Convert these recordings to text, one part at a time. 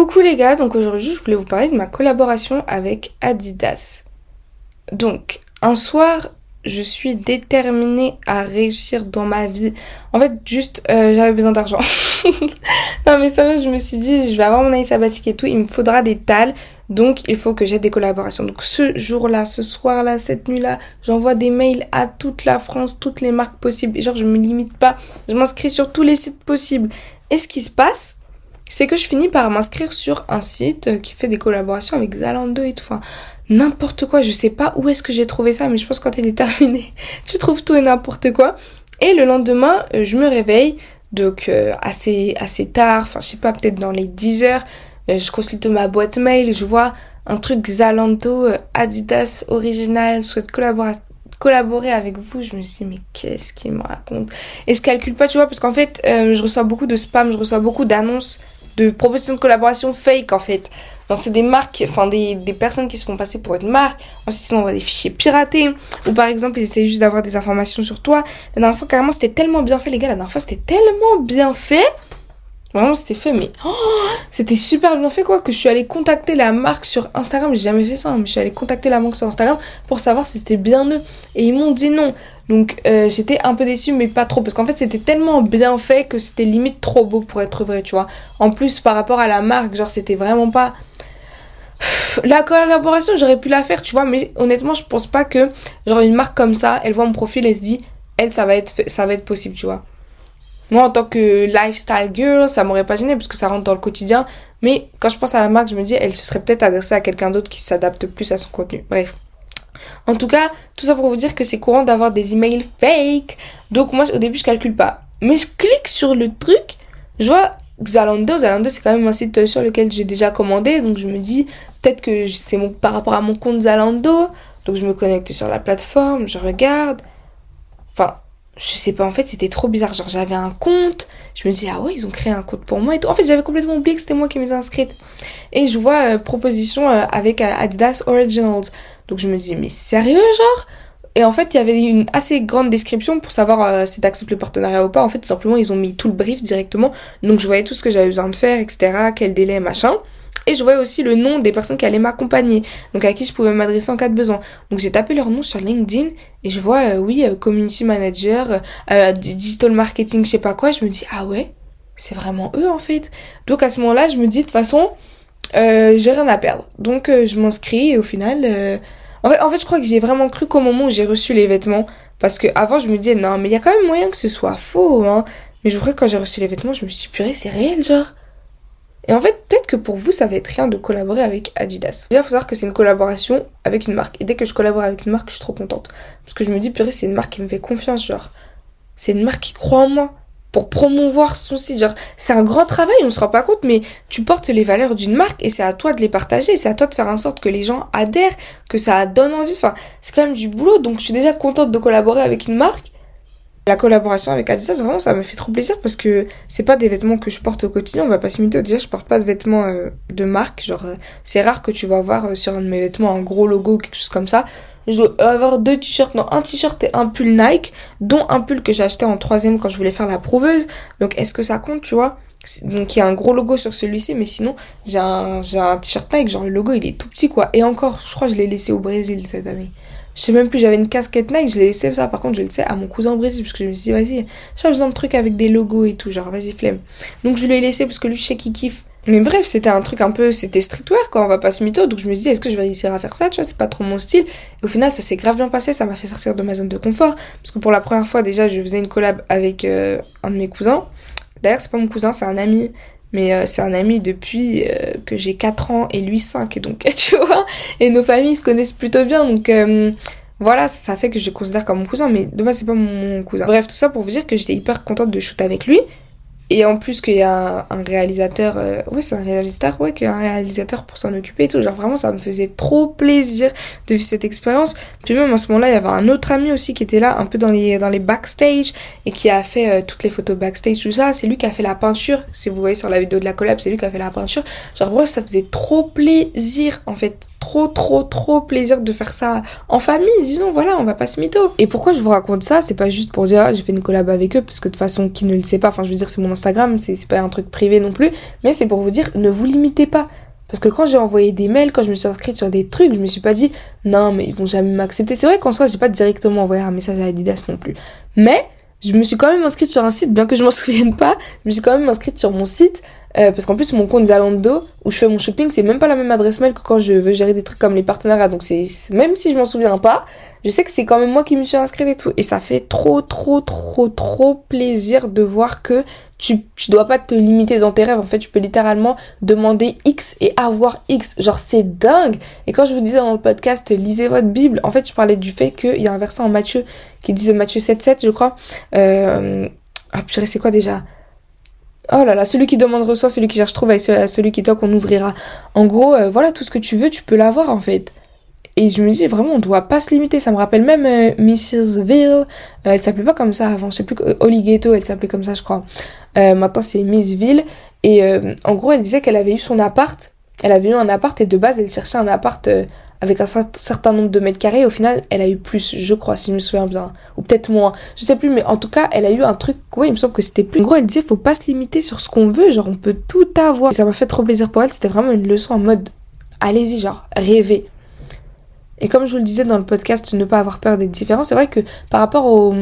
Coucou les gars, donc aujourd'hui je voulais vous parler de ma collaboration avec Adidas. Donc, un soir, je suis déterminée à réussir dans ma vie. En fait, juste, euh, j'avais besoin d'argent. non mais ça, je me suis dit, je vais avoir mon année sabbatique et tout, il me faudra des tales, donc il faut que j'ai des collaborations. Donc ce jour-là, ce soir-là, cette nuit-là, j'envoie des mails à toute la France, toutes les marques possibles. Et genre, je me limite pas, je m'inscris sur tous les sites possibles. Et ce qui se passe, c'est que je finis par m'inscrire sur un site qui fait des collaborations avec Zalando et tout. Enfin, n'importe quoi. Je sais pas où est-ce que j'ai trouvé ça, mais je pense que quand elle est terminée, tu trouves tout et n'importe quoi. Et le lendemain, euh, je me réveille, donc euh, assez assez tard, enfin je sais pas, peut-être dans les 10 heures, euh, je consulte ma boîte mail, je vois un truc Zalando, Adidas original, souhaite collaborer collaborer avec vous, je me suis dit, mais qu'est-ce qu'il me raconte? Et je calcule pas, tu vois, parce qu'en fait, je reçois beaucoup de spam, je reçois beaucoup d'annonces de propositions de collaboration fake en fait. C'est des marques, enfin des, des personnes qui se font passer pour une marque. Ensuite ils envoient des fichiers piratés. Ou par exemple ils essayent juste d'avoir des informations sur toi. La dernière fois carrément c'était tellement bien fait les gars. La dernière fois c'était tellement bien fait. Vraiment c'était fait mais oh, c'était super bien fait quoi que je suis allée contacter la marque sur Instagram. J'ai jamais fait ça hein, mais je suis allée contacter la marque sur Instagram pour savoir si c'était bien eux. Et ils m'ont dit non. Donc euh, j'étais un peu déçue mais pas trop parce qu'en fait c'était tellement bien fait que c'était limite trop beau pour être vrai, tu vois. En plus par rapport à la marque, genre c'était vraiment pas la collaboration, j'aurais pu la faire, tu vois, mais honnêtement, je pense pas que genre une marque comme ça, elle voit mon profil et se dit elle ça va être ça va être possible, tu vois. Moi en tant que lifestyle girl, ça m'aurait pas gêné parce que ça rentre dans le quotidien, mais quand je pense à la marque, je me dis elle se serait peut-être adressée à quelqu'un d'autre qui s'adapte plus à son contenu. Bref. En tout cas, tout ça pour vous dire que c'est courant d'avoir des emails fake. Donc moi au début je calcule pas. Mais je clique sur le truc, je vois Zalando, Zalando c'est quand même un site sur lequel j'ai déjà commandé, donc je me dis peut-être que c'est par rapport à mon compte Zalando, donc je me connecte sur la plateforme, je regarde. Enfin, je sais pas en fait, c'était trop bizarre, genre j'avais un compte, je me dis ah ouais, ils ont créé un compte pour moi et tout. En fait, j'avais complètement oublié que c'était moi qui m'étais inscrite. Et je vois euh, proposition euh, avec Adidas Originals. Donc je me dis, mais sérieux, genre? Et en fait, il y avait une assez grande description pour savoir euh, si t'acceptes le partenariat ou pas. En fait, tout simplement, ils ont mis tout le brief directement. Donc je voyais tout ce que j'avais besoin de faire, etc. Quel délai, machin. Et je voyais aussi le nom des personnes qui allaient m'accompagner, donc à qui je pouvais m'adresser en cas de besoin. Donc j'ai tapé leur nom sur LinkedIn et je vois, euh, oui, euh, community manager, euh, digital marketing, je sais pas quoi. Je me dis, ah ouais, c'est vraiment eux en fait. Donc à ce moment-là, je me dis, de toute façon, j'ai rien à perdre. Donc je m'inscris et au final, en fait, je crois que j'ai vraiment cru qu'au moment où j'ai reçu les vêtements, parce que avant je me disais non, mais il y a quand même moyen que ce soit faux, hein. Mais je crois que quand j'ai reçu les vêtements, je me suis dit, purée, c'est réel, genre. Et en fait, peut-être que pour vous, ça va être rien de collaborer avec Adidas. Déjà, faut savoir que c'est une collaboration avec une marque. Et dès que je collabore avec une marque, je suis trop contente. Parce que je me dis, purée, c'est une marque qui me fait confiance, genre. C'est une marque qui croit en moi pour promouvoir son site. Genre, c'est un grand travail, on se rend pas compte, mais tu portes les valeurs d'une marque et c'est à toi de les partager, c'est à toi de faire en sorte que les gens adhèrent, que ça donne envie. Enfin, c'est quand même du boulot, donc je suis déjà contente de collaborer avec une marque. La collaboration avec Adidas, vraiment, ça me fait trop plaisir parce que c'est pas des vêtements que je porte au quotidien, on va pas s'imiter. Déjà, je porte pas de vêtements euh, de marque, genre, euh, c'est rare que tu vas voir euh, sur un de mes vêtements un gros logo ou quelque chose comme ça je dois avoir deux t-shirts, non, un t-shirt et un pull Nike, dont un pull que j'ai acheté en troisième quand je voulais faire la prouveuse. Donc, est-ce que ça compte, tu vois? Donc, il y a un gros logo sur celui-ci, mais sinon, j'ai un, j'ai un t-shirt Nike, genre, le logo, il est tout petit, quoi. Et encore, je crois que je l'ai laissé au Brésil cette année. Je sais même plus, j'avais une casquette Nike, je l'ai laissé ça, par contre, je le sais à mon cousin Brésil, parce que je me suis dit, vas-y, j'ai besoin de trucs avec des logos et tout, genre, vas-y, flemme. Donc, je l'ai laissé parce que lui, je sais qu'il kiffe mais bref, c'était un truc un peu, c'était streetwear quoi, on va pas se mytho, donc je me suis dit, est-ce que je vais réussir à faire ça, tu vois, c'est pas trop mon style. Et au final, ça s'est grave bien passé, ça m'a fait sortir de ma zone de confort, parce que pour la première fois, déjà, je faisais une collab avec euh, un de mes cousins. D'ailleurs, c'est pas mon cousin, c'est un ami, mais euh, c'est un ami depuis euh, que j'ai 4 ans et lui 5, et donc, tu vois, et nos familles se connaissent plutôt bien, donc voilà, ça, fait que je le considère comme mon cousin, mais de base, c'est pas mon cousin. Bref, tout ça pour vous dire que j'étais hyper contente de shoot avec lui, et en plus qu'il y a un, réalisateur, euh, ouais c'est un réalisateur, ouais qu'il y a un réalisateur pour s'en occuper et tout. Genre vraiment ça me faisait trop plaisir de vivre cette expérience. Puis même à ce moment-là il y avait un autre ami aussi qui était là un peu dans les dans les backstage et qui a fait euh, toutes les photos backstage tout ça. C'est lui qui a fait la peinture. Si vous voyez sur la vidéo de la collab c'est lui qui a fait la peinture. Genre bref ça faisait trop plaisir en fait trop, trop, trop plaisir de faire ça en famille. Disons, voilà, on va pas se mytho. Et pourquoi je vous raconte ça? C'est pas juste pour dire, ah, j'ai fait une collab avec eux, parce que de façon, qui ne le sait pas, enfin, je veux dire, c'est mon Instagram, c'est pas un truc privé non plus, mais c'est pour vous dire, ne vous limitez pas. Parce que quand j'ai envoyé des mails, quand je me suis inscrite sur des trucs, je me suis pas dit, non, mais ils vont jamais m'accepter. C'est vrai qu'en soi, j'ai pas directement envoyé un message à Adidas non plus. Mais, je me suis quand même inscrite sur un site, bien que je m'en souvienne pas, je me suis quand même inscrite sur mon site euh, parce qu'en plus, mon compte Zalando, où je fais mon shopping, c'est même pas la même adresse mail que quand je veux gérer des trucs comme les partenariats. Donc c'est, même si je m'en souviens pas, je sais que c'est quand même moi qui me suis inscrite et tout. Et ça fait trop, trop, trop, trop plaisir de voir que tu, tu dois pas te limiter dans tes rêves. En fait, tu peux littéralement demander X et avoir X. Genre, c'est dingue. Et quand je vous disais dans le podcast, lisez votre Bible, en fait, je parlais du fait qu'il y a un verset en Matthieu qui disait Matthieu 7, 7, je crois. Euh, ah, purée, c'est quoi déjà? Oh là là, celui qui demande reçoit, celui qui cherche trouve, et celui qui toque on ouvrira. En gros, euh, voilà, tout ce que tu veux, tu peux l'avoir en fait. Et je me dis vraiment, on doit pas se limiter. Ça me rappelle même euh, Mrs. Ville. Euh, elle s'appelait pas comme ça avant. Je sais plus. Holly Ghetto, elle s'appelait comme ça, je crois. maintenant, c'est Miss Ville. Et en gros, elle disait qu'elle avait eu son appart. Elle avait eu un appart et de base, elle cherchait un appart avec un certain nombre de mètres carrés. Au final, elle a eu plus, je crois, si je me souviens bien. Ou peut-être moins. Je sais plus, mais en tout cas, elle a eu un truc, ouais, il me semble que c'était plus. En gros, elle disait, faut pas se limiter sur ce qu'on veut, genre, on peut tout avoir. Et ça m'a fait trop plaisir pour elle, c'était vraiment une leçon en mode, allez-y, genre, rêvez. Et comme je vous le disais dans le podcast, ne pas avoir peur d'être différent, c'est vrai que par rapport aux,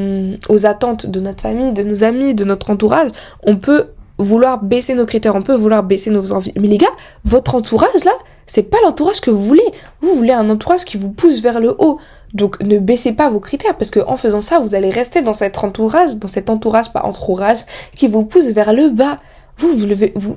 aux attentes de notre famille, de nos amis, de notre entourage, on peut vouloir baisser nos critères, on peut vouloir baisser nos envies. Mais les gars, votre entourage là, c'est pas l'entourage que vous voulez. Vous voulez un entourage qui vous pousse vers le haut. Donc ne baissez pas vos critères parce que en faisant ça, vous allez rester dans cet entourage, dans cet entourage pas entourage qui vous pousse vers le bas. Vous vous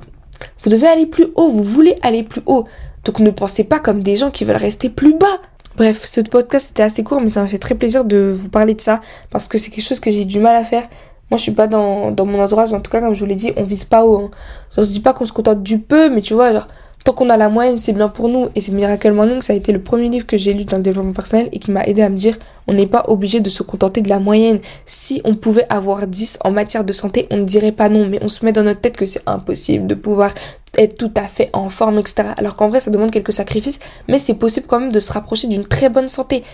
vous devez aller plus haut, vous voulez aller plus haut. Donc ne pensez pas comme des gens qui veulent rester plus bas. Bref, ce podcast était assez court mais ça m'a fait très plaisir de vous parler de ça parce que c'est quelque chose que j'ai du mal à faire. Moi, je suis pas dans, dans mon entourage, en tout cas, comme je vous l'ai dit, on vise pas haut. Hein. Genre, je dis pas qu'on se contente du peu, mais tu vois, genre, tant qu'on a la moyenne, c'est bien pour nous. Et c'est Miracle Morning, ça a été le premier livre que j'ai lu dans le développement personnel et qui m'a aidé à me dire, on n'est pas obligé de se contenter de la moyenne. Si on pouvait avoir 10 en matière de santé, on ne dirait pas non, mais on se met dans notre tête que c'est impossible de pouvoir être tout à fait en forme, etc. Alors qu'en vrai, ça demande quelques sacrifices, mais c'est possible quand même de se rapprocher d'une très bonne santé.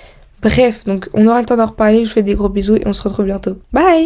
Bref, donc on aura le temps d'en reparler, je vous fais des gros bisous et on se retrouve bientôt. Bye